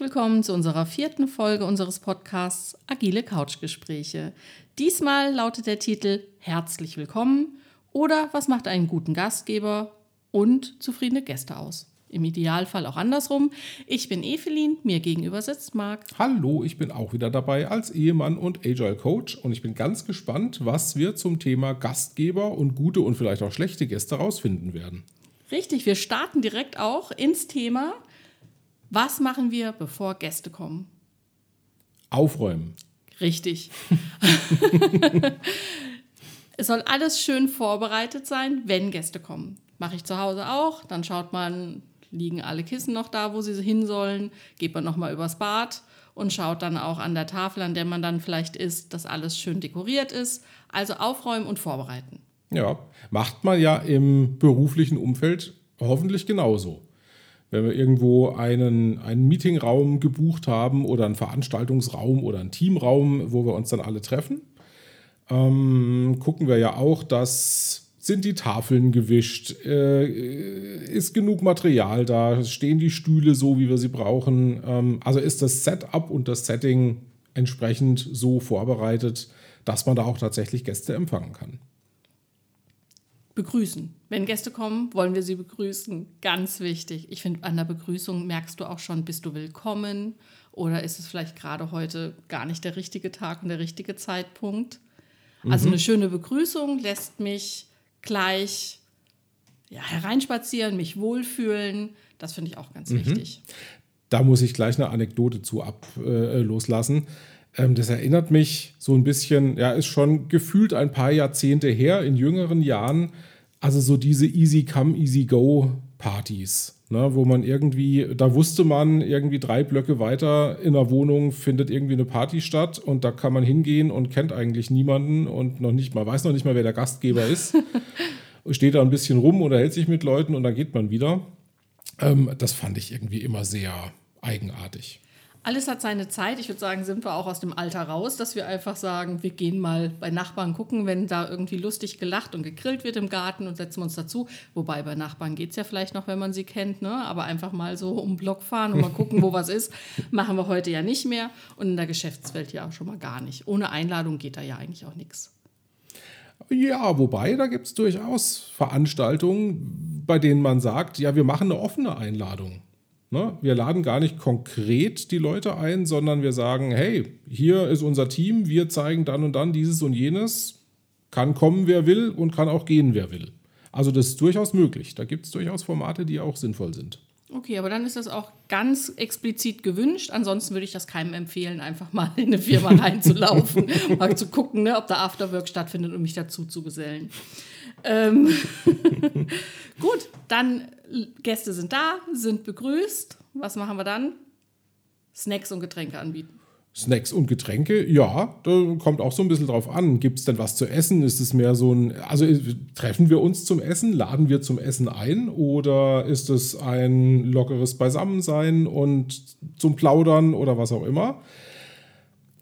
Willkommen zu unserer vierten Folge unseres Podcasts Agile Couchgespräche. Diesmal lautet der Titel Herzlich willkommen oder was macht einen guten Gastgeber und zufriedene Gäste aus? Im Idealfall auch andersrum. Ich bin Evelyn, mir gegenüber sitzt Marc. Hallo, ich bin auch wieder dabei als Ehemann und Agile Coach und ich bin ganz gespannt, was wir zum Thema Gastgeber und gute und vielleicht auch schlechte Gäste rausfinden werden. Richtig, wir starten direkt auch ins Thema. Was machen wir, bevor Gäste kommen? Aufräumen. Richtig. es soll alles schön vorbereitet sein, wenn Gäste kommen. Mache ich zu Hause auch. Dann schaut man, liegen alle Kissen noch da, wo sie hin sollen. Geht man nochmal übers Bad und schaut dann auch an der Tafel, an der man dann vielleicht ist, dass alles schön dekoriert ist. Also aufräumen und vorbereiten. Ja, macht man ja im beruflichen Umfeld hoffentlich genauso. Wenn wir irgendwo einen, einen Meetingraum gebucht haben oder einen Veranstaltungsraum oder einen Teamraum, wo wir uns dann alle treffen, ähm, gucken wir ja auch, dass sind die Tafeln gewischt, äh, ist genug Material da, stehen die Stühle so, wie wir sie brauchen. Ähm, also ist das Setup und das Setting entsprechend so vorbereitet, dass man da auch tatsächlich Gäste empfangen kann begrüßen. Wenn Gäste kommen, wollen wir sie begrüßen. Ganz wichtig. Ich finde, an der Begrüßung merkst du auch schon, bist du willkommen oder ist es vielleicht gerade heute gar nicht der richtige Tag und der richtige Zeitpunkt. Also mhm. eine schöne Begrüßung lässt mich gleich ja, hereinspazieren, mich wohlfühlen. Das finde ich auch ganz mhm. wichtig. Da muss ich gleich eine Anekdote zu ab äh, loslassen. Ähm, das erinnert mich so ein bisschen, ja, ist schon gefühlt ein paar Jahrzehnte her, in jüngeren Jahren also so diese Easy Come, Easy Go Partys, ne, wo man irgendwie, da wusste man, irgendwie drei Blöcke weiter in der Wohnung findet irgendwie eine Party statt und da kann man hingehen und kennt eigentlich niemanden und noch nicht mal, weiß noch nicht mal, wer der Gastgeber ist. Steht da ein bisschen rum oder hält sich mit Leuten und dann geht man wieder. Ähm, das fand ich irgendwie immer sehr eigenartig. Alles hat seine Zeit. Ich würde sagen, sind wir auch aus dem Alter raus, dass wir einfach sagen, wir gehen mal bei Nachbarn gucken, wenn da irgendwie lustig gelacht und gegrillt wird im Garten und setzen uns dazu. Wobei bei Nachbarn geht es ja vielleicht noch, wenn man sie kennt, ne? aber einfach mal so um den Block fahren und mal gucken, wo was ist, machen wir heute ja nicht mehr und in der Geschäftswelt ja auch schon mal gar nicht. Ohne Einladung geht da ja eigentlich auch nichts. Ja, wobei, da gibt es durchaus Veranstaltungen, bei denen man sagt, ja, wir machen eine offene Einladung. Ne? Wir laden gar nicht konkret die Leute ein, sondern wir sagen, hey, hier ist unser Team, wir zeigen dann und dann dieses und jenes, kann kommen, wer will und kann auch gehen, wer will. Also das ist durchaus möglich. Da gibt es durchaus Formate, die auch sinnvoll sind. Okay, aber dann ist das auch ganz explizit gewünscht. Ansonsten würde ich das keinem empfehlen, einfach mal in eine Firma reinzulaufen, mal zu gucken, ne, ob da Afterwork stattfindet und mich dazu zu gesellen. Ähm Gut, dann Gäste sind da, sind begrüßt. Was machen wir dann? Snacks und Getränke anbieten. Snacks und Getränke, ja, da kommt auch so ein bisschen drauf an. Gibt es denn was zu essen? Ist es mehr so ein, also treffen wir uns zum Essen, laden wir zum Essen ein oder ist es ein lockeres Beisammensein und zum Plaudern oder was auch immer?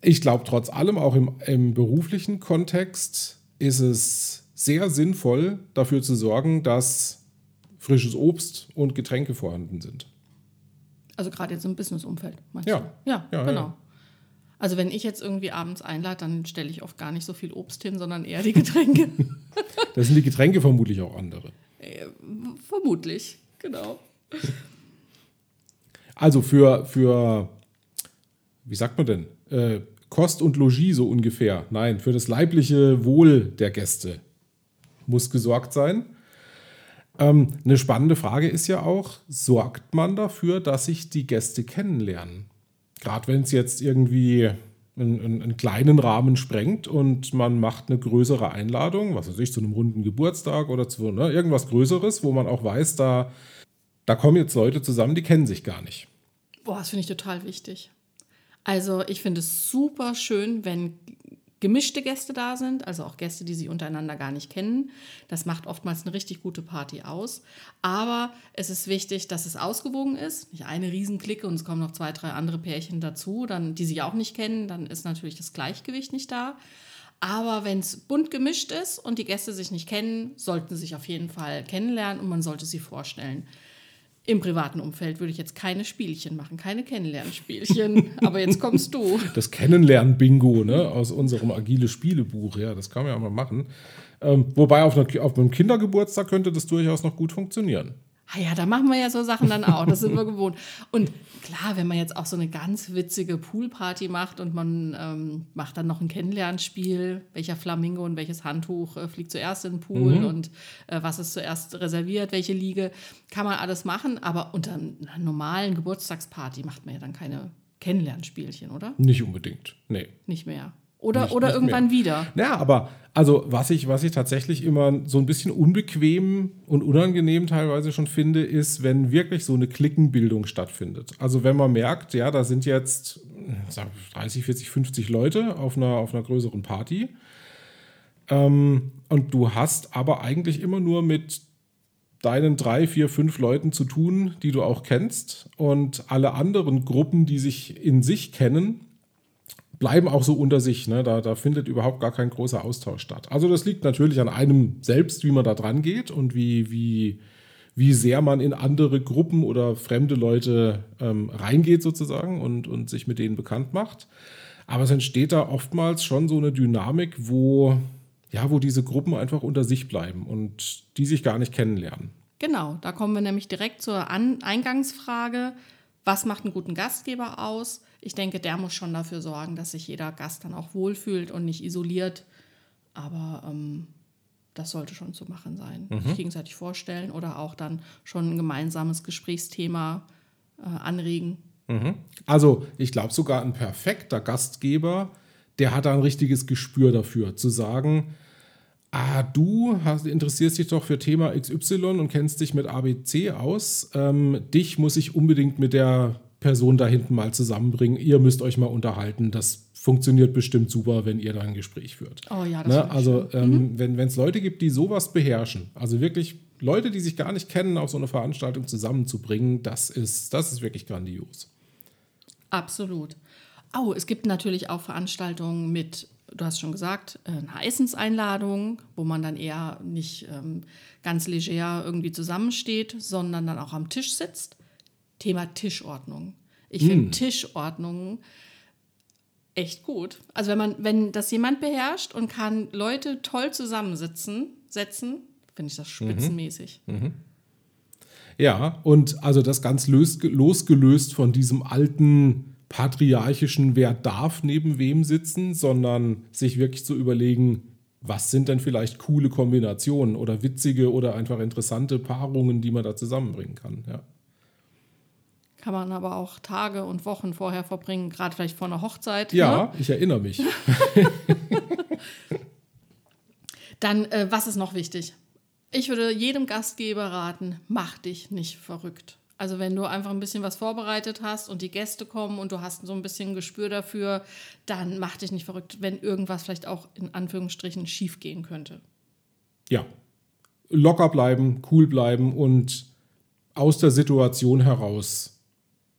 Ich glaube, trotz allem, auch im, im beruflichen Kontext, ist es sehr sinnvoll, dafür zu sorgen, dass frisches Obst und Getränke vorhanden sind. Also gerade jetzt im Businessumfeld, meinst ja. du? Ja, ja genau. Ja. Also wenn ich jetzt irgendwie abends einlade, dann stelle ich oft gar nicht so viel Obst hin, sondern eher die Getränke. da sind die Getränke vermutlich auch andere. Äh, vermutlich, genau. Also für, für wie sagt man denn, äh, Kost und Logis so ungefähr. Nein, für das leibliche Wohl der Gäste muss gesorgt sein. Ähm, eine spannende Frage ist ja auch, sorgt man dafür, dass sich die Gäste kennenlernen? Gerade wenn es jetzt irgendwie einen, einen, kleinen Rahmen sprengt und man macht eine größere Einladung, was weiß ich, zu einem runden Geburtstag oder zu ne, irgendwas Größeres, wo man auch weiß, da, da kommen jetzt Leute zusammen, die kennen sich gar nicht. Boah, das finde ich total wichtig. Also ich finde es super schön, wenn gemischte Gäste da sind, also auch Gäste, die sie untereinander gar nicht kennen. Das macht oftmals eine richtig gute Party aus. Aber es ist wichtig, dass es ausgewogen ist. Nicht eine Riesenklicke und es kommen noch zwei, drei andere Pärchen dazu, dann, die sie auch nicht kennen, dann ist natürlich das Gleichgewicht nicht da. Aber wenn es bunt gemischt ist und die Gäste sich nicht kennen, sollten sie sich auf jeden Fall kennenlernen und man sollte sie vorstellen. Im privaten Umfeld würde ich jetzt keine Spielchen machen, keine Kennenlernspielchen. Aber jetzt kommst du. Das Kennenlernen-Bingo ne, aus unserem agile Spielebuch, ja, das kann man ja mal machen. Ähm, wobei auf, einer, auf einem Kindergeburtstag könnte das durchaus noch gut funktionieren. Ah ja, da machen wir ja so Sachen dann auch. Das sind wir gewohnt. Und klar, wenn man jetzt auch so eine ganz witzige Poolparty macht und man ähm, macht dann noch ein Kennenlernspiel, welcher Flamingo und welches Handtuch äh, fliegt zuerst in den Pool mhm. und äh, was ist zuerst reserviert, welche Liege, kann man alles machen. Aber unter einer normalen Geburtstagsparty macht man ja dann keine Kennenlernspielchen, oder? Nicht unbedingt, nee. Nicht mehr. Oder, nicht, oder nicht irgendwann mehr. wieder. Ja, aber also was ich, was ich tatsächlich immer so ein bisschen unbequem und unangenehm teilweise schon finde, ist, wenn wirklich so eine Klickenbildung stattfindet. Also wenn man merkt, ja, da sind jetzt 30, 40, 50 Leute auf einer, auf einer größeren Party. Ähm, und du hast aber eigentlich immer nur mit deinen drei, vier, fünf Leuten zu tun, die du auch kennst. Und alle anderen Gruppen, die sich in sich kennen, bleiben auch so unter sich. Ne? Da, da findet überhaupt gar kein großer Austausch statt. Also das liegt natürlich an einem selbst, wie man da dran geht und wie, wie, wie sehr man in andere Gruppen oder fremde Leute ähm, reingeht sozusagen und, und sich mit denen bekannt macht. Aber es entsteht da oftmals schon so eine Dynamik, wo, ja, wo diese Gruppen einfach unter sich bleiben und die sich gar nicht kennenlernen. Genau, da kommen wir nämlich direkt zur An Eingangsfrage. Was macht einen guten Gastgeber aus? ich denke, der muss schon dafür sorgen, dass sich jeder Gast dann auch wohlfühlt und nicht isoliert. Aber ähm, das sollte schon zu machen sein. Mhm. Sich gegenseitig vorstellen oder auch dann schon ein gemeinsames Gesprächsthema äh, anregen. Mhm. Also ich glaube sogar ein perfekter Gastgeber, der hat ein richtiges Gespür dafür, zu sagen, ah, du hast, interessierst dich doch für Thema XY und kennst dich mit ABC aus. Ähm, dich muss ich unbedingt mit der Person da hinten mal zusammenbringen. Ihr müsst euch mal unterhalten. Das funktioniert bestimmt super, wenn ihr da ein Gespräch führt. Oh ja, das ne? Also, ähm, mhm. wenn es Leute gibt, die sowas beherrschen, also wirklich Leute, die sich gar nicht kennen, auf so eine Veranstaltung zusammenzubringen, das ist, das ist wirklich grandios. Absolut. Oh, es gibt natürlich auch Veranstaltungen mit, du hast schon gesagt, äh, einer Essenseinladung, wo man dann eher nicht ähm, ganz leger irgendwie zusammensteht, sondern dann auch am Tisch sitzt. Thema Tischordnung. Ich finde hm. Tischordnung echt gut. Also wenn man, wenn das jemand beherrscht und kann Leute toll zusammensitzen, setzen, finde ich das mhm. spitzenmäßig. Mhm. Mhm. Ja, und also das ganz lös, losgelöst von diesem alten patriarchischen, wer darf neben wem sitzen, sondern sich wirklich zu überlegen, was sind denn vielleicht coole Kombinationen oder witzige oder einfach interessante Paarungen, die man da zusammenbringen kann. Ja. Kann man aber auch Tage und Wochen vorher verbringen, gerade vielleicht vor einer Hochzeit. Ja, ne? ich erinnere mich. Dann, äh, was ist noch wichtig? Ich würde jedem Gastgeber raten, mach dich nicht verrückt. Also wenn du einfach ein bisschen was vorbereitet hast und die Gäste kommen und du hast so ein bisschen Gespür dafür, dann mach dich nicht verrückt, wenn irgendwas vielleicht auch in Anführungsstrichen schief gehen könnte. Ja, locker bleiben, cool bleiben und aus der Situation heraus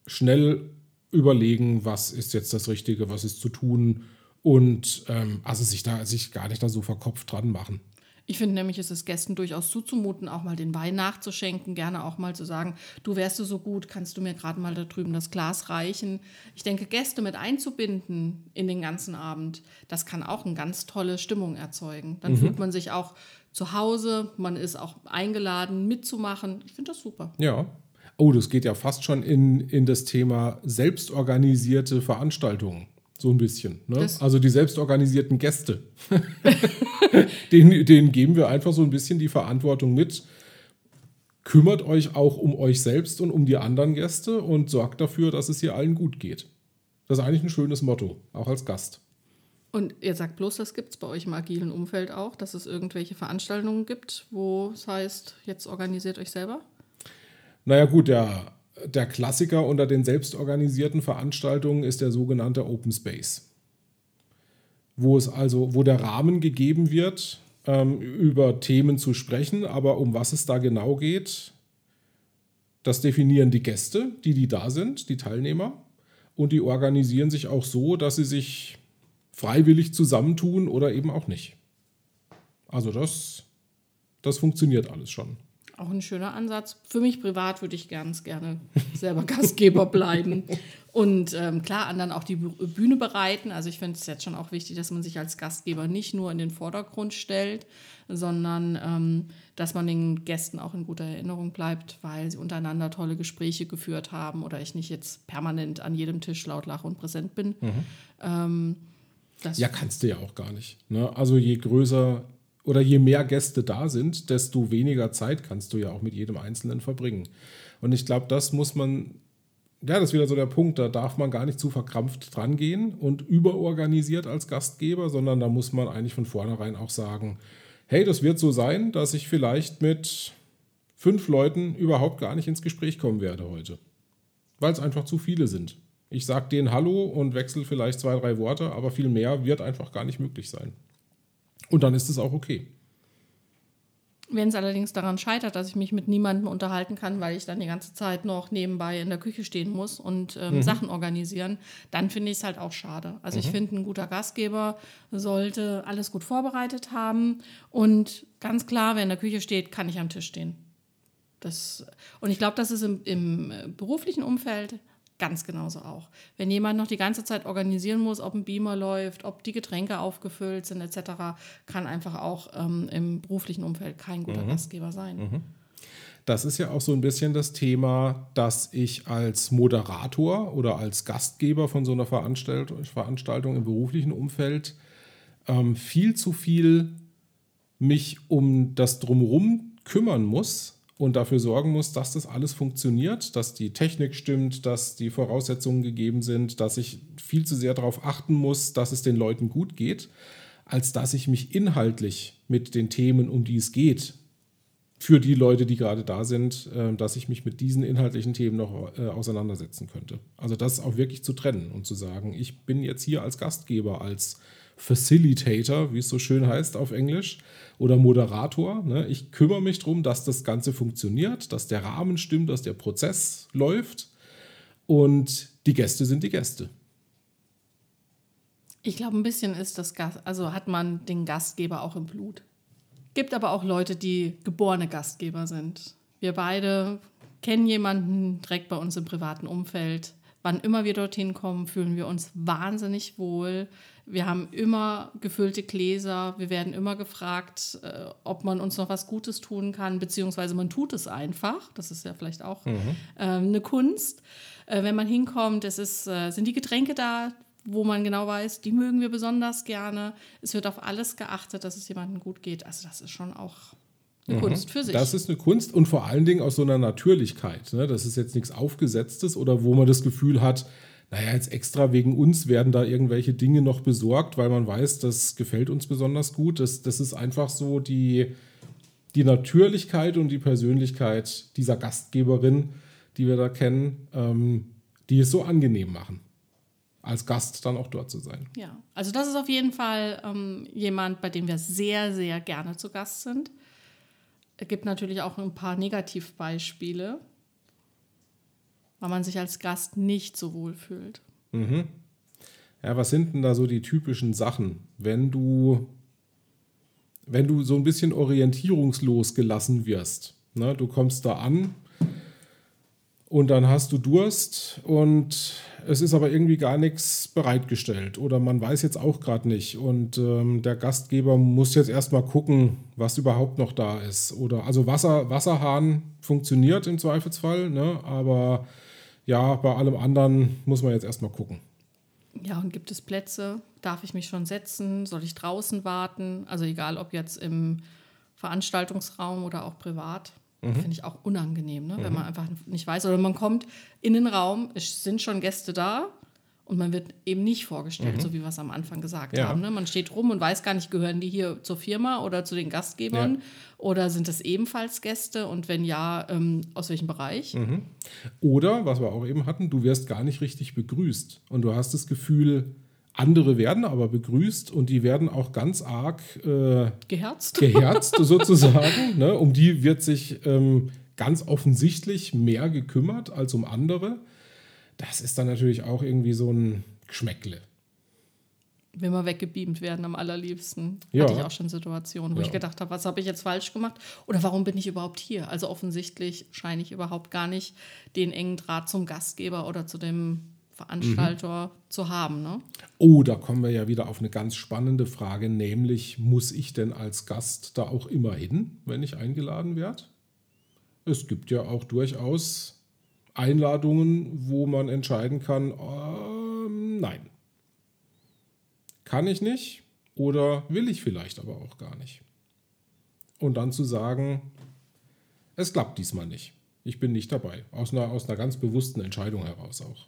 schnell überlegen, was ist jetzt das Richtige, was ist zu tun und ähm, also sich da sich gar nicht da so verkopft dran machen. Ich finde nämlich, ist es Gästen durchaus zuzumuten, auch mal den Wein nachzuschenken, gerne auch mal zu sagen, du wärst du so gut, kannst du mir gerade mal da drüben das Glas reichen. Ich denke, Gäste mit einzubinden in den ganzen Abend, das kann auch eine ganz tolle Stimmung erzeugen. Dann mhm. fühlt man sich auch zu Hause, man ist auch eingeladen mitzumachen. Ich finde das super. Ja, Oh, das geht ja fast schon in, in das Thema selbstorganisierte Veranstaltungen. So ein bisschen. Ne? Also die selbstorganisierten Gäste. denen, denen geben wir einfach so ein bisschen die Verantwortung mit. Kümmert euch auch um euch selbst und um die anderen Gäste und sorgt dafür, dass es hier allen gut geht. Das ist eigentlich ein schönes Motto, auch als Gast. Und ihr sagt bloß, das gibt es bei euch im agilen Umfeld auch, dass es irgendwelche Veranstaltungen gibt, wo es heißt, jetzt organisiert euch selber? Naja gut, der, der Klassiker unter den selbstorganisierten Veranstaltungen ist der sogenannte Open Space. Wo es also, wo der Rahmen gegeben wird, ähm, über Themen zu sprechen, aber um was es da genau geht, das definieren die Gäste, die, die da sind, die Teilnehmer. Und die organisieren sich auch so, dass sie sich freiwillig zusammentun oder eben auch nicht. Also das, das funktioniert alles schon. Auch ein schöner Ansatz. Für mich privat würde ich ganz gerne selber Gastgeber bleiben. Und ähm, klar, anderen auch die Bühne bereiten. Also ich finde es jetzt schon auch wichtig, dass man sich als Gastgeber nicht nur in den Vordergrund stellt, sondern ähm, dass man den Gästen auch in guter Erinnerung bleibt, weil sie untereinander tolle Gespräche geführt haben oder ich nicht jetzt permanent an jedem Tisch laut lache und präsent bin. Mhm. Ähm, ja, kannst du ja auch gar nicht. Ne? Also je größer oder je mehr Gäste da sind, desto weniger Zeit kannst du ja auch mit jedem Einzelnen verbringen. Und ich glaube, das muss man, ja, das ist wieder so der Punkt, da darf man gar nicht zu verkrampft dran gehen und überorganisiert als Gastgeber, sondern da muss man eigentlich von vornherein auch sagen, hey, das wird so sein, dass ich vielleicht mit fünf Leuten überhaupt gar nicht ins Gespräch kommen werde heute. Weil es einfach zu viele sind. Ich sage denen Hallo und wechsle vielleicht zwei, drei Worte, aber viel mehr wird einfach gar nicht möglich sein. Und dann ist es auch okay. Wenn es allerdings daran scheitert, dass ich mich mit niemandem unterhalten kann, weil ich dann die ganze Zeit noch nebenbei in der Küche stehen muss und ähm, mhm. Sachen organisieren, dann finde ich es halt auch schade. Also mhm. ich finde, ein guter Gastgeber sollte alles gut vorbereitet haben und ganz klar, wer in der Küche steht, kann nicht am Tisch stehen. Das, und ich glaube, das ist im, im beruflichen Umfeld ganz genauso auch. Wenn jemand noch die ganze Zeit organisieren muss, ob ein Beamer läuft, ob die Getränke aufgefüllt sind etc., kann einfach auch ähm, im beruflichen Umfeld kein guter mhm. Gastgeber sein. Mhm. Das ist ja auch so ein bisschen das Thema, dass ich als Moderator oder als Gastgeber von so einer Veranstaltung, Veranstaltung im beruflichen Umfeld ähm, viel zu viel mich um das Drumherum kümmern muss, und dafür sorgen muss, dass das alles funktioniert, dass die Technik stimmt, dass die Voraussetzungen gegeben sind, dass ich viel zu sehr darauf achten muss, dass es den Leuten gut geht, als dass ich mich inhaltlich mit den Themen, um die es geht, für die Leute, die gerade da sind, äh, dass ich mich mit diesen inhaltlichen Themen noch äh, auseinandersetzen könnte. Also das auch wirklich zu trennen und zu sagen, ich bin jetzt hier als Gastgeber, als Facilitator, wie es so schön heißt auf Englisch, oder Moderator. Ne? Ich kümmere mich darum, dass das Ganze funktioniert, dass der Rahmen stimmt, dass der Prozess läuft und die Gäste sind die Gäste. Ich glaube, ein bisschen ist das Gast, also hat man den Gastgeber auch im Blut. Gibt aber auch Leute, die geborene Gastgeber sind. Wir beide kennen jemanden direkt bei uns im privaten Umfeld. Wann immer wir dorthin kommen, fühlen wir uns wahnsinnig wohl. Wir haben immer gefüllte Gläser. Wir werden immer gefragt, äh, ob man uns noch was Gutes tun kann, beziehungsweise man tut es einfach. Das ist ja vielleicht auch mhm. äh, eine Kunst. Äh, wenn man hinkommt, es ist, äh, sind die Getränke da, wo man genau weiß, die mögen wir besonders gerne. Es wird auf alles geachtet, dass es jemandem gut geht. Also das ist schon auch eine mhm. Kunst für sich. Das ist eine Kunst und vor allen Dingen aus so einer Natürlichkeit. Ne? Das ist jetzt nichts Aufgesetztes oder wo man das Gefühl hat, naja, jetzt extra wegen uns werden da irgendwelche Dinge noch besorgt, weil man weiß, das gefällt uns besonders gut. Das, das ist einfach so die, die Natürlichkeit und die Persönlichkeit dieser Gastgeberin, die wir da kennen, ähm, die es so angenehm machen, als Gast dann auch dort zu sein. Ja, also das ist auf jeden Fall ähm, jemand, bei dem wir sehr, sehr gerne zu Gast sind. Es gibt natürlich auch ein paar Negativbeispiele weil man sich als Gast nicht so wohl fühlt. Mhm. Ja, was sind denn da so die typischen Sachen, wenn du, wenn du so ein bisschen orientierungslos gelassen wirst? Ne, du kommst da an und dann hast du Durst und es ist aber irgendwie gar nichts bereitgestellt oder man weiß jetzt auch gerade nicht und ähm, der Gastgeber muss jetzt erstmal gucken, was überhaupt noch da ist. Oder also Wasser, Wasserhahn funktioniert im Zweifelsfall, ne, aber ja, bei allem anderen muss man jetzt erstmal gucken. Ja, und gibt es Plätze? Darf ich mich schon setzen? Soll ich draußen warten? Also egal, ob jetzt im Veranstaltungsraum oder auch privat. Mhm. Finde ich auch unangenehm, ne? Mhm. wenn man einfach nicht weiß. Oder man kommt in den Raum, es sind schon Gäste da und man wird eben nicht vorgestellt, mhm. so wie wir es am Anfang gesagt ja. haben. Ne? Man steht rum und weiß gar nicht, gehören die hier zur Firma oder zu den Gastgebern ja. oder sind das ebenfalls Gäste und wenn ja, ähm, aus welchem Bereich? Mhm. Oder, was wir auch eben hatten, du wirst gar nicht richtig begrüßt und du hast das Gefühl, andere werden aber begrüßt und die werden auch ganz arg äh, geherzt, geherzt sozusagen. ne? Um die wird sich ähm, ganz offensichtlich mehr gekümmert als um andere das ist dann natürlich auch irgendwie so ein Geschmäckle. will man weggebeamt werden am allerliebsten. Ja. Hatte ich auch schon Situationen, wo Ja. ich gedacht habe, was habe ich jetzt falsch gemacht? Oder warum bin ich überhaupt hier? Also offensichtlich scheine ich überhaupt gar nicht den engen Draht zum Gastgeber oder zu dem Veranstalter zu haben. Ne? Oh, da kommen wir ja wieder auf eine ganz spannende Frage, nämlich muss ich denn als Gast da auch immer hin, wenn ich eingeladen werde? Es gibt ja auch durchaus Einladungen, wo man entscheiden kann, ähm, nein. Kann ich nicht oder will ich vielleicht aber auch gar nicht. Und dann zu sagen, es klappt diesmal nicht. Ich bin nicht dabei. Aus einer, aus einer ganz bewussten Entscheidung heraus auch.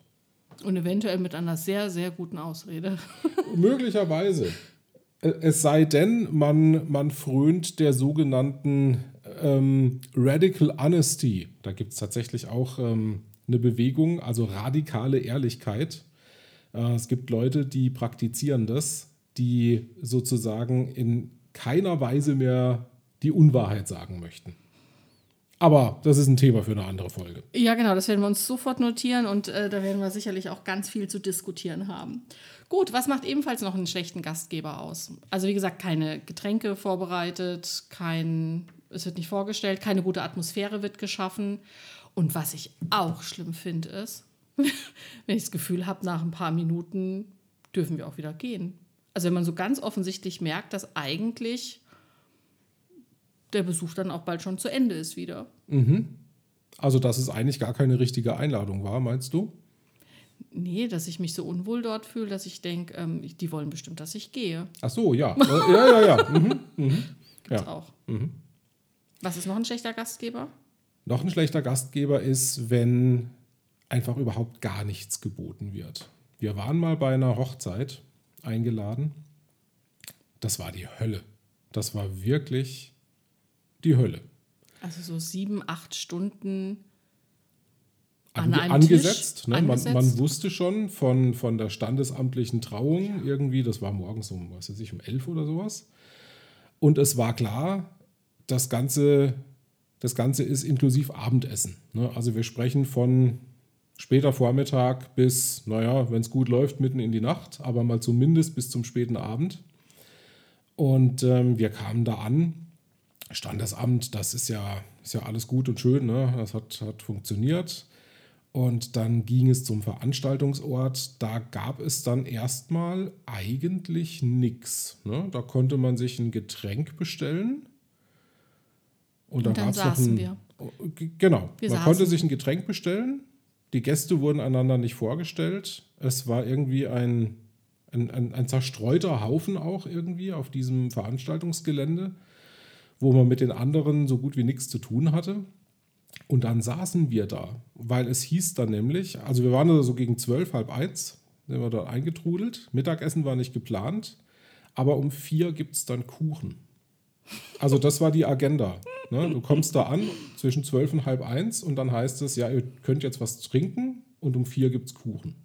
Und eventuell mit einer sehr, sehr guten Ausrede. Möglicherweise. Äh, Es sei denn, man, man frönt der sogenannten ähm, Radical Honesty. Da gibt es tatsächlich auch ähm, eine Bewegung, also radikale Ehrlichkeit. Äh, es gibt Leute, die praktizieren das, die sozusagen in keiner Weise mehr die Unwahrheit sagen möchten. Aber das ist ein Thema für eine andere Folge. Ja, genau, das werden wir uns sofort notieren und äh, da werden wir sicherlich auch ganz viel zu diskutieren haben. Gut, was macht ebenfalls noch einen schlechten Gastgeber aus? Also wie gesagt, keine Getränke vorbereitet, kein, es wird nicht vorgestellt, keine gute Atmosphäre wird geschaffen. Und was ich auch schlimm finde, ist, wenn ich das Gefühl habe, nach ein paar Minuten dürfen wir auch wieder gehen. Also wenn man so ganz offensichtlich merkt, dass eigentlich der Besuch dann auch bald schon zu Ende ist wieder. Also, dass es eigentlich gar keine richtige Einladung war, meinst du? Nee, dass ich mich so unwohl dort fühle, dass ich denke, ähm, die wollen bestimmt, dass ich gehe. Ach so, ja. Ja, ja, ja. Mhm. Gibt's Ja. auch. Was ist noch ein schlechter Gastgeber? Noch ein schlechter Gastgeber ist, wenn einfach überhaupt gar nichts geboten wird. Wir waren mal bei einer Hochzeit eingeladen. Das war die Hölle. Das war wirklich die Hölle. Also so sieben, acht Stunden an Ange einem angesetzt. Ne? Man, angesetzt. man wusste schon von, von der standesamtlichen Trauung irgendwie, das war morgens um, was weiß ich, um elf oder sowas. Und es war klar, das Ganze, das Ganze ist inklusiv Abendessen. Ne? Also wir sprechen von später Vormittag bis, naja, wenn es gut läuft, mitten in die Nacht, aber mal zumindest bis zum späten Abend. Und ähm, wir kamen da an. Standesamt, das ist ja, ist ja alles gut und schön, ne? das hat, hat funktioniert. Und dann ging es zum Veranstaltungsort. Da gab es dann erstmal eigentlich nichts. Ne? Da konnte man sich ein Getränk bestellen. Und, Und dann saßen ein, wir. G- Genau. Wir man saßen. konnte sich ein Getränk bestellen. Die Gäste wurden einander nicht vorgestellt. Es war irgendwie ein, ein, ein, ein zerstreuter Haufen auch irgendwie auf diesem Veranstaltungsgelände, wo man mit den anderen so gut wie nichts zu tun hatte. Und dann saßen wir da, weil es hieß dann nämlich, also wir waren da so gegen zwölf, halb eins, sind wir dort eingetrudelt. Mittagessen war nicht geplant, aber um vier gibt es dann Kuchen. Also das war die Agenda. Ne? Du kommst da an zwischen zwölf und halb eins und dann heißt es, ja, ihr könnt jetzt was trinken und um vier gibt es Kuchen.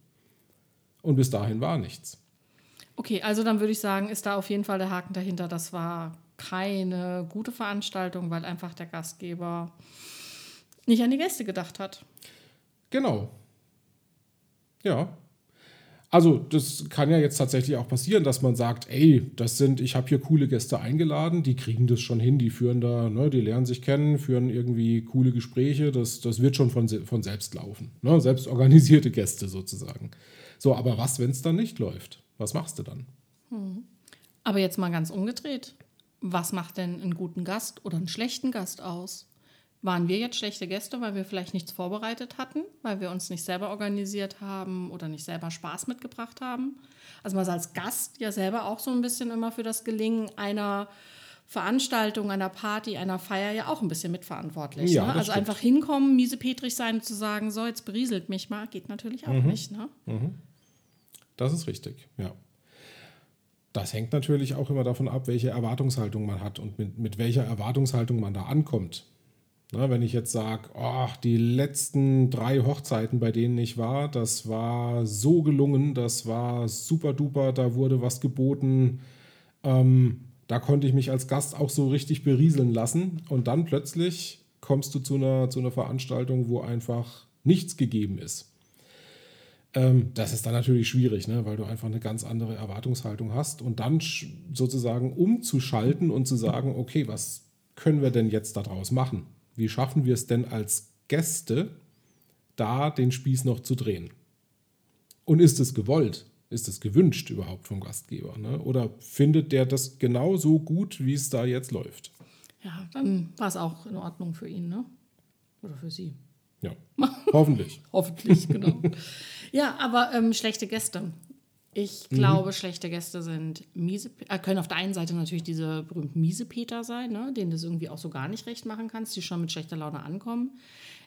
Und bis dahin war nichts. Okay, also dann würde ich sagen, ist da auf jeden Fall der Haken dahinter. Das war keine gute Veranstaltung, weil einfach der Gastgeber nicht an die Gäste gedacht hat. Genau. Ja. Also, das kann ja jetzt tatsächlich auch passieren, dass man sagt, ey, das sind, ich habe hier coole Gäste eingeladen, die kriegen das schon hin, die führen da, ne, die lernen sich kennen, führen irgendwie coole Gespräche, das, das wird schon von, von selbst laufen. Ne? Selbst organisierte Gäste sozusagen. So, aber was, wenn es dann nicht läuft? Was machst du dann? Aber jetzt mal ganz umgedreht. Was macht denn einen guten Gast oder einen schlechten Gast aus? Waren wir jetzt schlechte Gäste, weil wir vielleicht nichts vorbereitet hatten, weil wir uns nicht selber organisiert haben oder nicht selber Spaß mitgebracht haben? Also man ist als Gast ja selber auch so ein bisschen immer für das Gelingen einer Veranstaltung, einer Party, einer Feier ja auch ein bisschen mitverantwortlich. Ja, ne? Also stimmt. einfach hinkommen, miesepetrig sein und zu sagen, so, jetzt berieselt mich mal, geht natürlich auch Mhm. nicht. Ne? Das ist richtig, ja. Das hängt natürlich auch immer davon ab, welche Erwartungshaltung man hat und mit, mit welcher Erwartungshaltung man da ankommt. Na, wenn ich jetzt sage, oh, die letzten drei Hochzeiten, bei denen ich war, das war so gelungen, das war super duper, da wurde was geboten, ähm, da konnte ich mich als Gast auch so richtig berieseln lassen und dann plötzlich kommst du zu einer, zu einer Veranstaltung, wo einfach nichts gegeben ist Ähm, das ist dann natürlich schwierig, ne? weil du einfach eine ganz andere Erwartungshaltung hast. Und dann sozusagen umzuschalten und zu sagen, okay, was können wir denn jetzt daraus machen? Wie schaffen wir es denn als Gäste, da den Spieß noch zu drehen? Und ist es gewollt? Ist es gewünscht überhaupt vom Gastgeber? Ne? Oder findet der das genauso gut, wie es da jetzt läuft? Ja, dann war es auch in Ordnung für ihn, ne? Oder für sie. Ja, hoffentlich. hoffentlich, genau. ja, aber ähm, schlechte Gäste. Ich mhm. glaube, mhm. schlechte Gäste sind miese, äh, können auf der einen Seite natürlich diese berühmten Miesepeter sein, ne, denen du es irgendwie auch so gar nicht recht machen kannst, die schon mit schlechter Laune ankommen.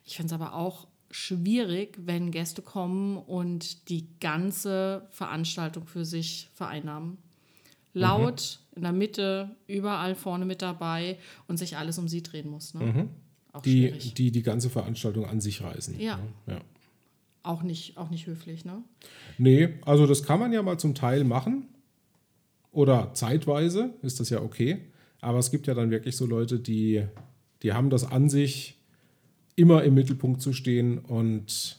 Ich finde es aber auch schwierig, wenn Gäste kommen und die ganze Veranstaltung für sich vereinnahmen. Laut, mhm. in der Mitte, überall vorne mit dabei und sich alles um sie drehen muss. Ne? Mhm. Auch die, schwierig. die die ganze Veranstaltung an sich reißen. Ja. Ne? ja. Auch, nicht, auch nicht höflich, ne? Nee, also das kann man ja mal zum Teil machen. Oder zeitweise ist das ja okay. Aber es gibt ja dann wirklich so Leute, die, die haben das an sich, immer im Mittelpunkt zu stehen und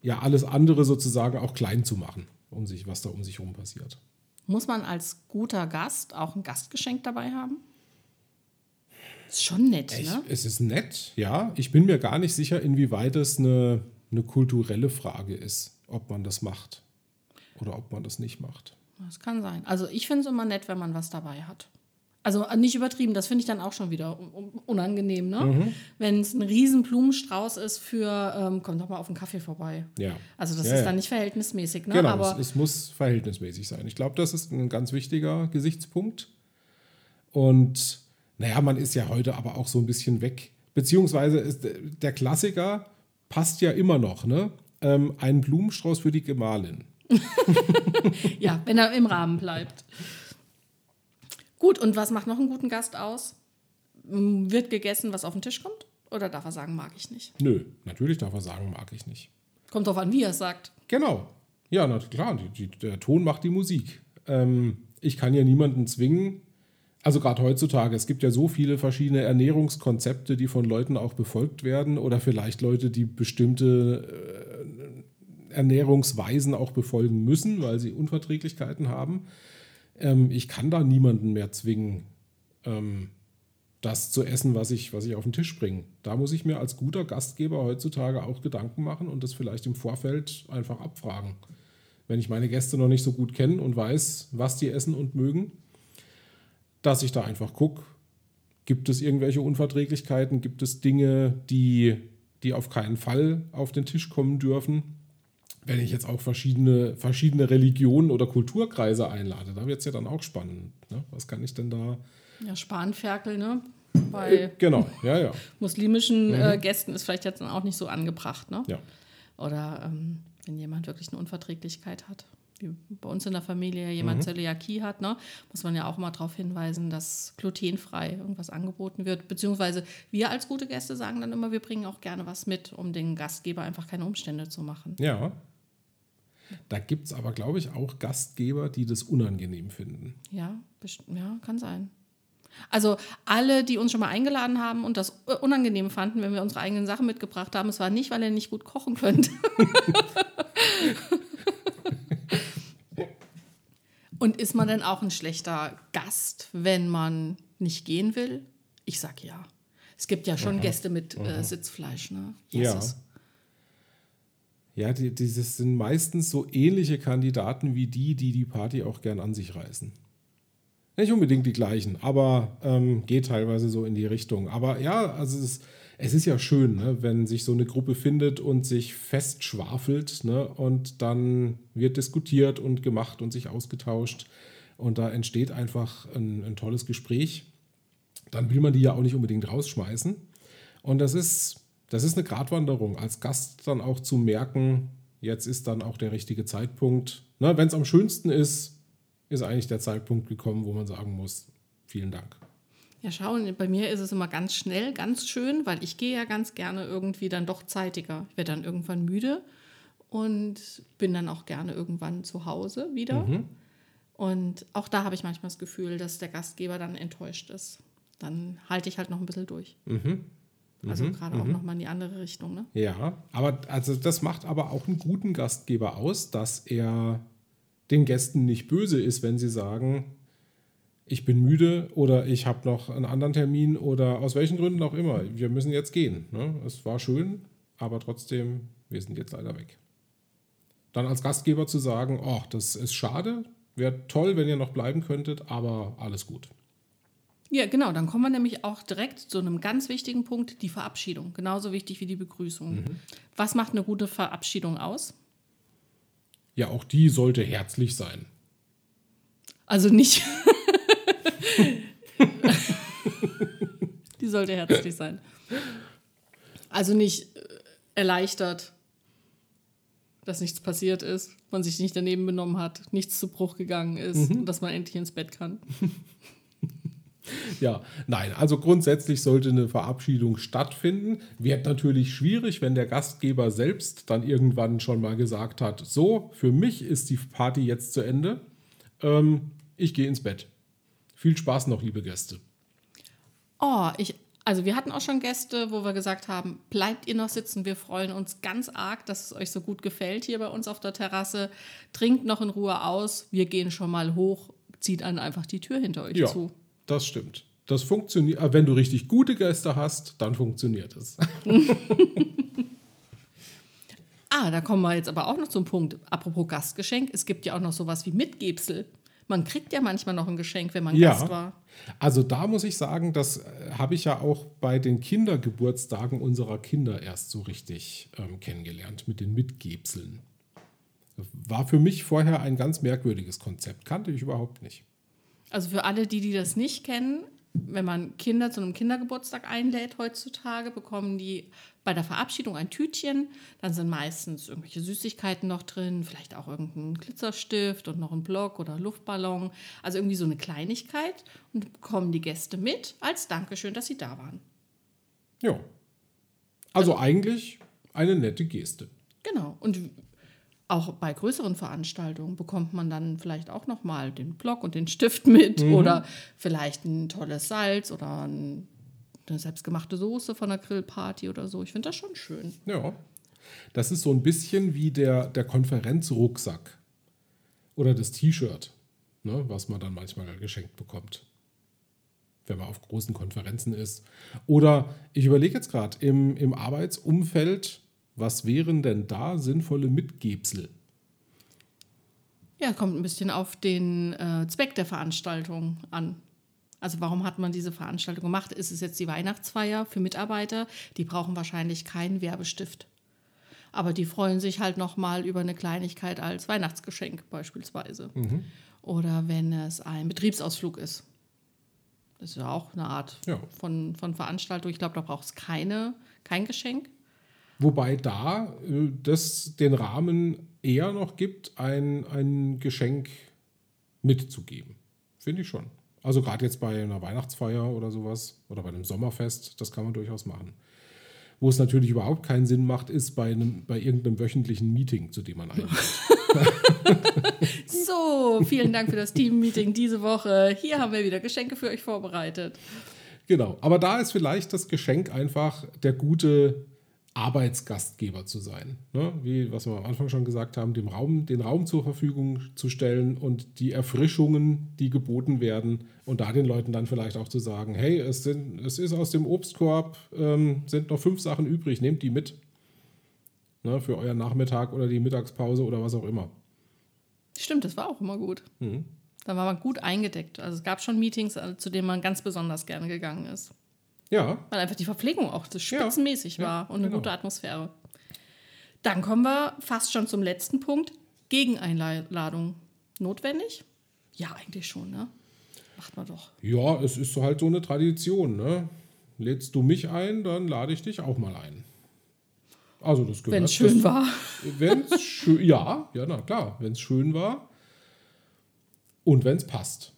ja alles andere sozusagen auch klein zu machen, um sich, was da um sich herum passiert. Muss man als guter Gast auch ein Gastgeschenk dabei haben? Ist schon nett, ich, ne? Es ist nett, ja. Ich bin mir gar nicht sicher, inwieweit es eine, eine kulturelle Frage ist, ob man das macht oder ob man das nicht macht. Das kann sein. Also ich finde es immer nett, wenn man was dabei hat. Also äh, nicht übertrieben, das finde ich dann auch schon wieder unangenehm, ne? Mhm. Wenn es ein riesen Blumenstrauß ist für, ähm, komm doch mal auf einen Kaffee vorbei. Ja. Also das ja, ist ja. dann nicht verhältnismäßig, ne? Genau, Aber es, es muss verhältnismäßig sein. Ich glaube, das ist ein ganz wichtiger Gesichtspunkt. Und naja, man ist ja heute aber auch so ein bisschen weg. Beziehungsweise ist der Klassiker passt ja immer noch, ne? Ähm, ein Blumenstrauß für die Gemahlin. ja, wenn er im Rahmen bleibt. Gut, und was macht noch einen guten Gast aus? Wird gegessen, was auf den Tisch kommt? Oder darf er sagen, mag ich nicht? Nö, natürlich darf er sagen, mag ich nicht. Kommt drauf an, wie er es sagt. Genau. Ja, na klar, die, die, der Ton macht die Musik. Ähm, ich kann ja niemanden zwingen, also gerade heutzutage, es gibt ja so viele verschiedene Ernährungskonzepte, die von Leuten auch befolgt werden oder vielleicht Leute, die bestimmte äh, Ernährungsweisen auch befolgen müssen, weil sie Unverträglichkeiten haben. Ähm, ich kann da niemanden mehr zwingen, ähm, das zu essen, was ich, was ich auf den Tisch bringe. Da muss ich mir als guter Gastgeber heutzutage auch Gedanken machen und das vielleicht im Vorfeld einfach abfragen. Wenn ich meine Gäste noch nicht so gut kenne und weiß, was die essen und mögen, dass ich da einfach gucke, gibt es irgendwelche Unverträglichkeiten, gibt es Dinge, die, die auf keinen Fall auf den Tisch kommen dürfen. Wenn ich jetzt auch verschiedene, verschiedene Religionen oder Kulturkreise einlade, da wird es ja dann auch spannend. Ne? Was kann ich denn da? Ja, Spanferkel, ne? Bei äh, genau, ja, ja. muslimischen äh, mhm. Gästen ist vielleicht jetzt auch nicht so angebracht, ne? Ja. Oder ähm, wenn jemand wirklich eine Unverträglichkeit hat wie bei uns in der Familie jemand mhm. Zöliakie hat, ne, muss man ja auch mal darauf hinweisen, dass glutenfrei irgendwas angeboten wird. Beziehungsweise wir als gute Gäste sagen dann immer, wir bringen auch gerne was mit, um den Gastgeber einfach keine Umstände zu machen. Ja. Da gibt es aber, glaube ich, auch Gastgeber, die das unangenehm finden. Ja, ja, kann sein. Also alle, die uns schon mal eingeladen haben und das unangenehm fanden, wenn wir unsere eigenen Sachen mitgebracht haben, es war nicht, weil er nicht gut kochen könnte. Und ist man denn auch ein schlechter Gast, wenn man nicht gehen will? Ich sag ja. Es gibt ja schon Aha. Gäste mit äh, Sitzfleisch, ne? Jesus. Ja. Ja, die, dieses sind meistens so ähnliche Kandidaten wie die, die die Party auch gern an sich reißen. Nicht unbedingt die gleichen, aber ähm, geht teilweise so in die Richtung. Aber ja, also es ist es ist ja schön, ne, wenn sich so eine Gruppe findet und sich festschwafelt ne, und dann wird diskutiert und gemacht und sich ausgetauscht und da entsteht einfach ein, ein tolles Gespräch. Dann will man die ja auch nicht unbedingt rausschmeißen. Und das ist, das ist eine Gratwanderung, als Gast dann auch zu merken, jetzt ist dann auch der richtige Zeitpunkt. Ne, wenn es am schönsten ist, ist eigentlich der Zeitpunkt gekommen, wo man sagen muss, vielen Dank. Ja, schauen, bei mir ist es immer ganz schnell, ganz schön, weil ich gehe ja ganz gerne irgendwie dann doch zeitiger. Ich werde dann irgendwann müde und bin dann auch gerne irgendwann zu Hause wieder. Mhm. Und auch da habe ich manchmal das Gefühl, dass der Gastgeber dann enttäuscht ist. Dann halte ich halt noch ein bisschen durch. Mhm. Also gerade auch nochmal in die andere Richtung. Ne? Ja, aber also das macht aber auch einen guten Gastgeber aus, dass er den Gästen nicht böse ist, wenn sie sagen, ich bin müde oder ich habe noch einen anderen Termin oder aus welchen Gründen auch immer. Wir müssen jetzt gehen. Ne? Es war schön, aber trotzdem, wir sind jetzt leider weg. Dann als Gastgeber zu sagen, oh, das ist schade, wäre toll, wenn ihr noch bleiben könntet, aber alles gut. Ja, genau. Dann kommen wir nämlich auch direkt zu einem ganz wichtigen Punkt, die Verabschiedung. Genauso wichtig wie die Begrüßung. Mhm. Was macht eine gute Verabschiedung aus? Ja, auch die sollte herzlich sein. Also nicht. die sollte herzlich sein. Also nicht äh, erleichtert, dass nichts passiert ist, man sich nicht daneben benommen hat, nichts zu Bruch gegangen ist mhm. und dass man endlich ins Bett kann. Ja, nein, also grundsätzlich sollte eine Verabschiedung stattfinden. Wird natürlich schwierig, wenn der Gastgeber selbst dann irgendwann schon mal gesagt hat, so, für mich ist die Party jetzt zu Ende. Ähm, ich gehe ins Bett. Viel Spaß noch, liebe Gäste. Oh, ich, also wir hatten auch schon Gäste, wo wir gesagt haben, bleibt ihr noch sitzen, wir freuen uns ganz arg, dass es euch so gut gefällt hier bei uns auf der Terrasse. Trinkt noch in Ruhe aus, wir gehen schon mal hoch, zieht dann einfach die Tür hinter euch ja. zu. Das stimmt. Das funktioniert. Wenn du richtig gute Gäste hast, dann funktioniert es. ah, da kommen wir jetzt aber auch noch zum Punkt. Apropos Gastgeschenk, es gibt ja auch noch sowas wie Mitgebsel. Man kriegt ja manchmal noch ein Geschenk, wenn man ja. Gast war. Also da muss ich sagen, das äh, habe ich ja auch bei den Kindergeburtstagen unserer Kinder erst so richtig ähm, kennengelernt mit den Mitgebseln. War für mich vorher ein ganz merkwürdiges Konzept, kannte ich überhaupt nicht. Also für alle, die, die das nicht kennen, wenn man Kinder zu einem Kindergeburtstag einlädt heutzutage, bekommen die bei der Verabschiedung ein Tütchen. Dann sind meistens irgendwelche Süßigkeiten noch drin, vielleicht auch irgendein Glitzerstift und noch ein Block oder Luftballon. Also irgendwie so eine Kleinigkeit und bekommen die Gäste mit als Dankeschön, dass sie da waren. Ja. Also, also eigentlich eine nette Geste. Genau. Und auch bei größeren Veranstaltungen bekommt man dann vielleicht auch noch mal den Block und den Stift mit mhm. oder vielleicht ein tolles Salz oder ein, eine selbstgemachte Soße von einer Grillparty oder so. Ich finde das schon schön. Ja, das ist so ein bisschen wie der, der Konferenzrucksack oder das T-Shirt, ne, was man dann manchmal geschenkt bekommt, wenn man auf großen Konferenzen ist. Oder ich überlege jetzt gerade, im, im Arbeitsumfeld was wären denn da sinnvolle Mitgebsel? Ja, kommt ein bisschen auf den äh, Zweck der Veranstaltung an. Also warum hat man diese Veranstaltung gemacht? Ist es jetzt die Weihnachtsfeier für Mitarbeiter? Die brauchen wahrscheinlich keinen Werbestift. Aber die freuen sich halt nochmal über eine Kleinigkeit als Weihnachtsgeschenk beispielsweise. Mhm. Oder wenn es ein Betriebsausflug ist. Das ist ja auch eine Art ja. von, von Veranstaltung. Ich glaube, da braucht es keine, kein Geschenk. Wobei da äh, das den Rahmen eher noch gibt, ein, ein Geschenk mitzugeben. Finde ich schon. Also gerade jetzt bei einer Weihnachtsfeier oder sowas oder bei einem Sommerfest, das kann man durchaus machen. Wo es natürlich überhaupt keinen Sinn macht, ist bei, einem, bei irgendeinem wöchentlichen Meeting, zu dem man einlädt. so, vielen Dank für das Team-Meeting diese Woche. Hier haben wir wieder Geschenke für euch vorbereitet. Genau, aber da ist vielleicht das Geschenk einfach der gute Arbeitsgastgeber zu sein. Ne? Wie was wir am Anfang schon gesagt haben, dem Raum, den Raum zur Verfügung zu stellen und die Erfrischungen, die geboten werden und da den Leuten dann vielleicht auch zu sagen, hey, es, sind, es ist aus dem Obstkorb, ähm, sind noch fünf Sachen übrig, nehmt die mit. Ne? Für euren Nachmittag oder die Mittagspause oder was auch immer. Stimmt, das war auch immer gut. Mhm. Da war man gut eingedeckt. Also es gab schon Meetings, äh, zu denen man ganz besonders gerne gegangen ist. Ja. Weil einfach die Verpflegung auch so spitzenmäßig ja. war und eine genau. gute Atmosphäre. Dann kommen wir fast schon zum letzten Punkt. Gegeneinladung. Notwendig? Ja, eigentlich schon, ne? Macht man doch. Ja, es ist halt so eine Tradition, ne? Lädst du mich ein, dann lade ich dich auch mal ein. Also das gehört. Wenn es schön das, war. Wenn's schön, ja, ja, na klar, wenn es schön war und wenn es passt.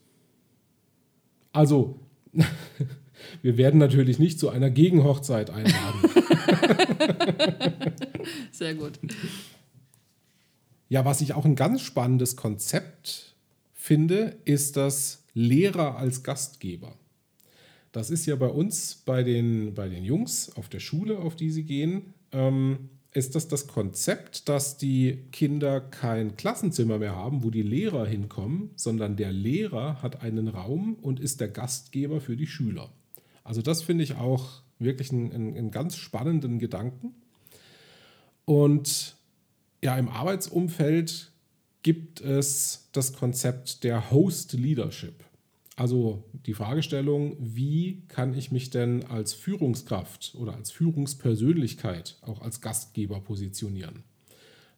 Also wir werden natürlich nicht zu einer Gegenhochzeit einladen. Sehr gut. Ja, was ich auch ein ganz spannendes Konzept finde, ist das Lehrer als Gastgeber. Das ist ja bei uns, bei den, bei den Jungs auf der Schule, auf die sie gehen, ähm, ist das das Konzept, dass die Kinder kein Klassenzimmer mehr haben, wo die Lehrer hinkommen, sondern der Lehrer hat einen Raum und ist der Gastgeber für die Schüler. Also das finde ich auch wirklich einen, einen ganz spannenden Gedanken. Und ja, im Arbeitsumfeld gibt es das Konzept der Host Leadership. Also die Fragestellung, wie kann ich mich denn als Führungskraft oder als Führungspersönlichkeit auch als Gastgeber positionieren?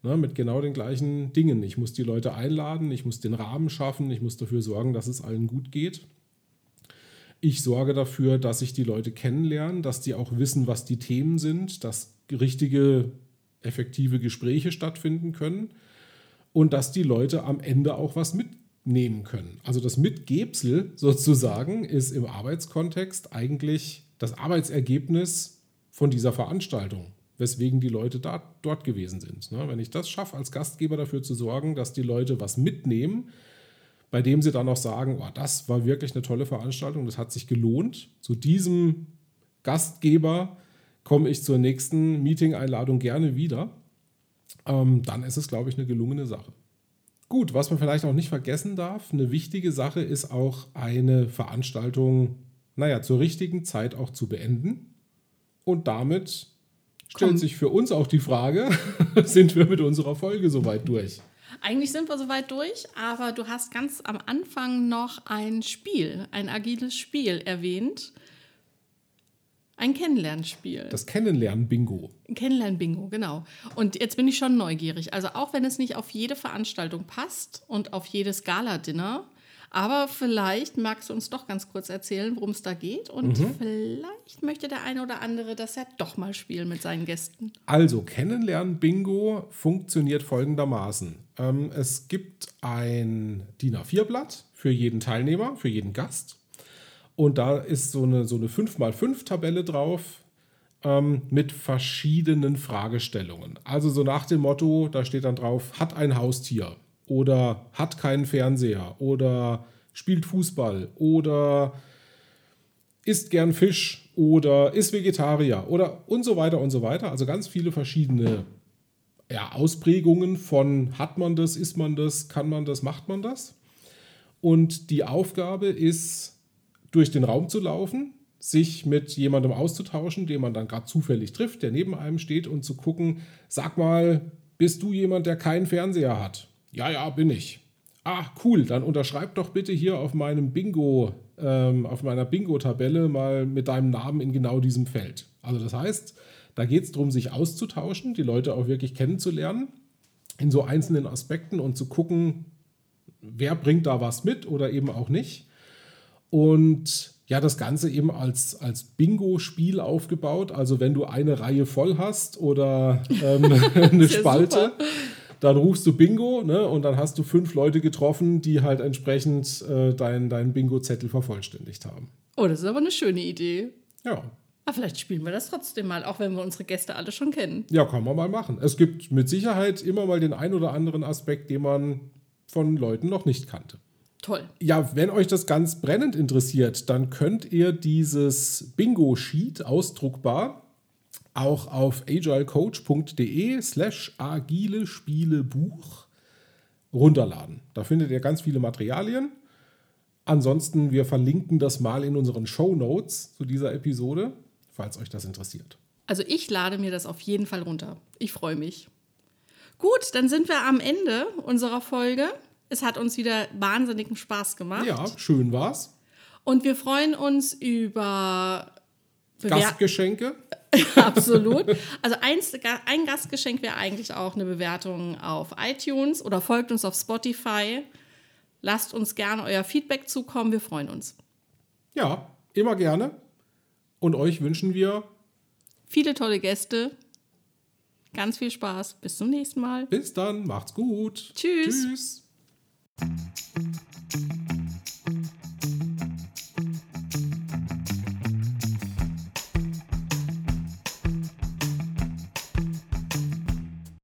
Ne, mit genau den gleichen Dingen. Ich muss die Leute einladen, ich muss den Rahmen schaffen, ich muss dafür sorgen, dass es allen gut geht. Ich sorge dafür, dass sich die Leute kennenlernen, dass die auch wissen, was die Themen sind, dass richtige, effektive Gespräche stattfinden können und dass die Leute am Ende auch was mitnehmen können. Also das Mitgebsel sozusagen ist im Arbeitskontext eigentlich das Arbeitsergebnis von dieser Veranstaltung, weswegen die Leute da, dort gewesen sind. Ne? Wenn ich das schaffe, als Gastgeber dafür zu sorgen, dass die Leute was mitnehmen, bei dem sie dann auch sagen, oh, das war wirklich eine tolle Veranstaltung, das hat sich gelohnt. Zu diesem Gastgeber komme ich zur nächsten Meeting-Einladung gerne wieder ähm, dann ist es, glaube ich, eine gelungene Sache. Gut, was man vielleicht auch nicht vergessen darf, eine wichtige Sache ist auch eine Veranstaltung, naja, zur richtigen Zeit auch zu beenden. Und damit stellt Komm. sich für uns auch die Frage, sind wir mit unserer Folge soweit durch? Eigentlich sind wir soweit durch, aber du hast ganz am Anfang noch ein Spiel, ein agiles Spiel erwähnt. Ein Kennenlernspiel. Das Kennenlernen-Bingo. Kennenlernen-Bingo, genau. Und jetzt bin ich schon neugierig. Also auch wenn es nicht auf jede Veranstaltung passt und auf jedes Gala-Dinner, aber vielleicht magst du uns doch ganz kurz erzählen, worum es da geht. Und mhm. vielleicht möchte der eine oder andere das ja doch mal spielen mit seinen Gästen. Also, Kennenlernen-Bingo funktioniert folgendermaßen. Ähm, es gibt ein DIN A4-Blatt für jeden Teilnehmer, für jeden Gast. Und da ist so eine, so eine 5x5-Tabelle drauf ähm, mit verschiedenen Fragestellungen. Also so nach dem Motto, da steht dann drauf, hat ein Haustier oder hat keinen Fernseher oder spielt Fußball oder isst gern Fisch oder ist Vegetarier oder und so weiter und so weiter. Also ganz viele verschiedene ja, Ausprägungen von hat man das, ist man das, kann man das, macht man das. Und die Aufgabe ist, durch den Raum zu laufen, sich mit jemandem auszutauschen, den man dann gerade zufällig trifft, der neben einem steht und zu gucken, sag mal, bist du jemand, der keinen Fernseher hat? Ja, ja, bin ich. Ah, cool, dann unterschreib doch bitte hier auf meinem Bingo, ähm, auf meiner Bingo-Tabelle mal mit deinem Namen in genau diesem Feld. Also das heißt, da geht es darum, sich auszutauschen, die Leute auch wirklich kennenzulernen in so einzelnen Aspekten und zu gucken, wer bringt da was mit oder eben auch nicht. Und ja, das Ganze eben als, als Bingo-Spiel aufgebaut. Also wenn du eine Reihe voll hast oder ähm, eine Spalte, super. Dann rufst du Bingo ne? und dann hast du fünf Leute getroffen, die halt entsprechend äh, deinen dein Bingo-Zettel vervollständigt haben. Oh, das ist aber eine schöne Idee. Ja. Aber ah, vielleicht spielen wir das trotzdem mal, auch wenn wir unsere Gäste alle schon kennen. Ja, kann man mal machen. Es gibt mit Sicherheit immer mal den ein oder anderen Aspekt, den man von Leuten noch nicht kannte. Toll. Ja, wenn euch das ganz brennend interessiert, dann könnt ihr dieses Bingo-Sheet ausdruckbar auch auf agilecoach.de slash agile Spiele Buch runterladen. Da findet ihr ganz viele Materialien. Ansonsten, wir verlinken das mal in unseren Show Notes zu dieser Episode, falls euch das interessiert. Also ich lade mir das auf jeden Fall runter. Ich freue mich. Gut, dann sind wir am Ende unserer Folge. Es hat uns wieder wahnsinnigen Spaß gemacht. Ja, schön war's. Und wir freuen uns über Bewer Gastgeschenke. Absolut. Also eins, ein Gastgeschenk wäre eigentlich auch eine Bewertung auf iTunes oder folgt uns auf Spotify. Lasst uns gerne euer Feedback zukommen. Wir freuen uns. Ja, immer gerne. Und euch wünschen wir viele tolle Gäste. Ganz viel Spaß. Bis zum nächsten Mal. Bis dann. Macht's gut. Tschüss. Tschüss.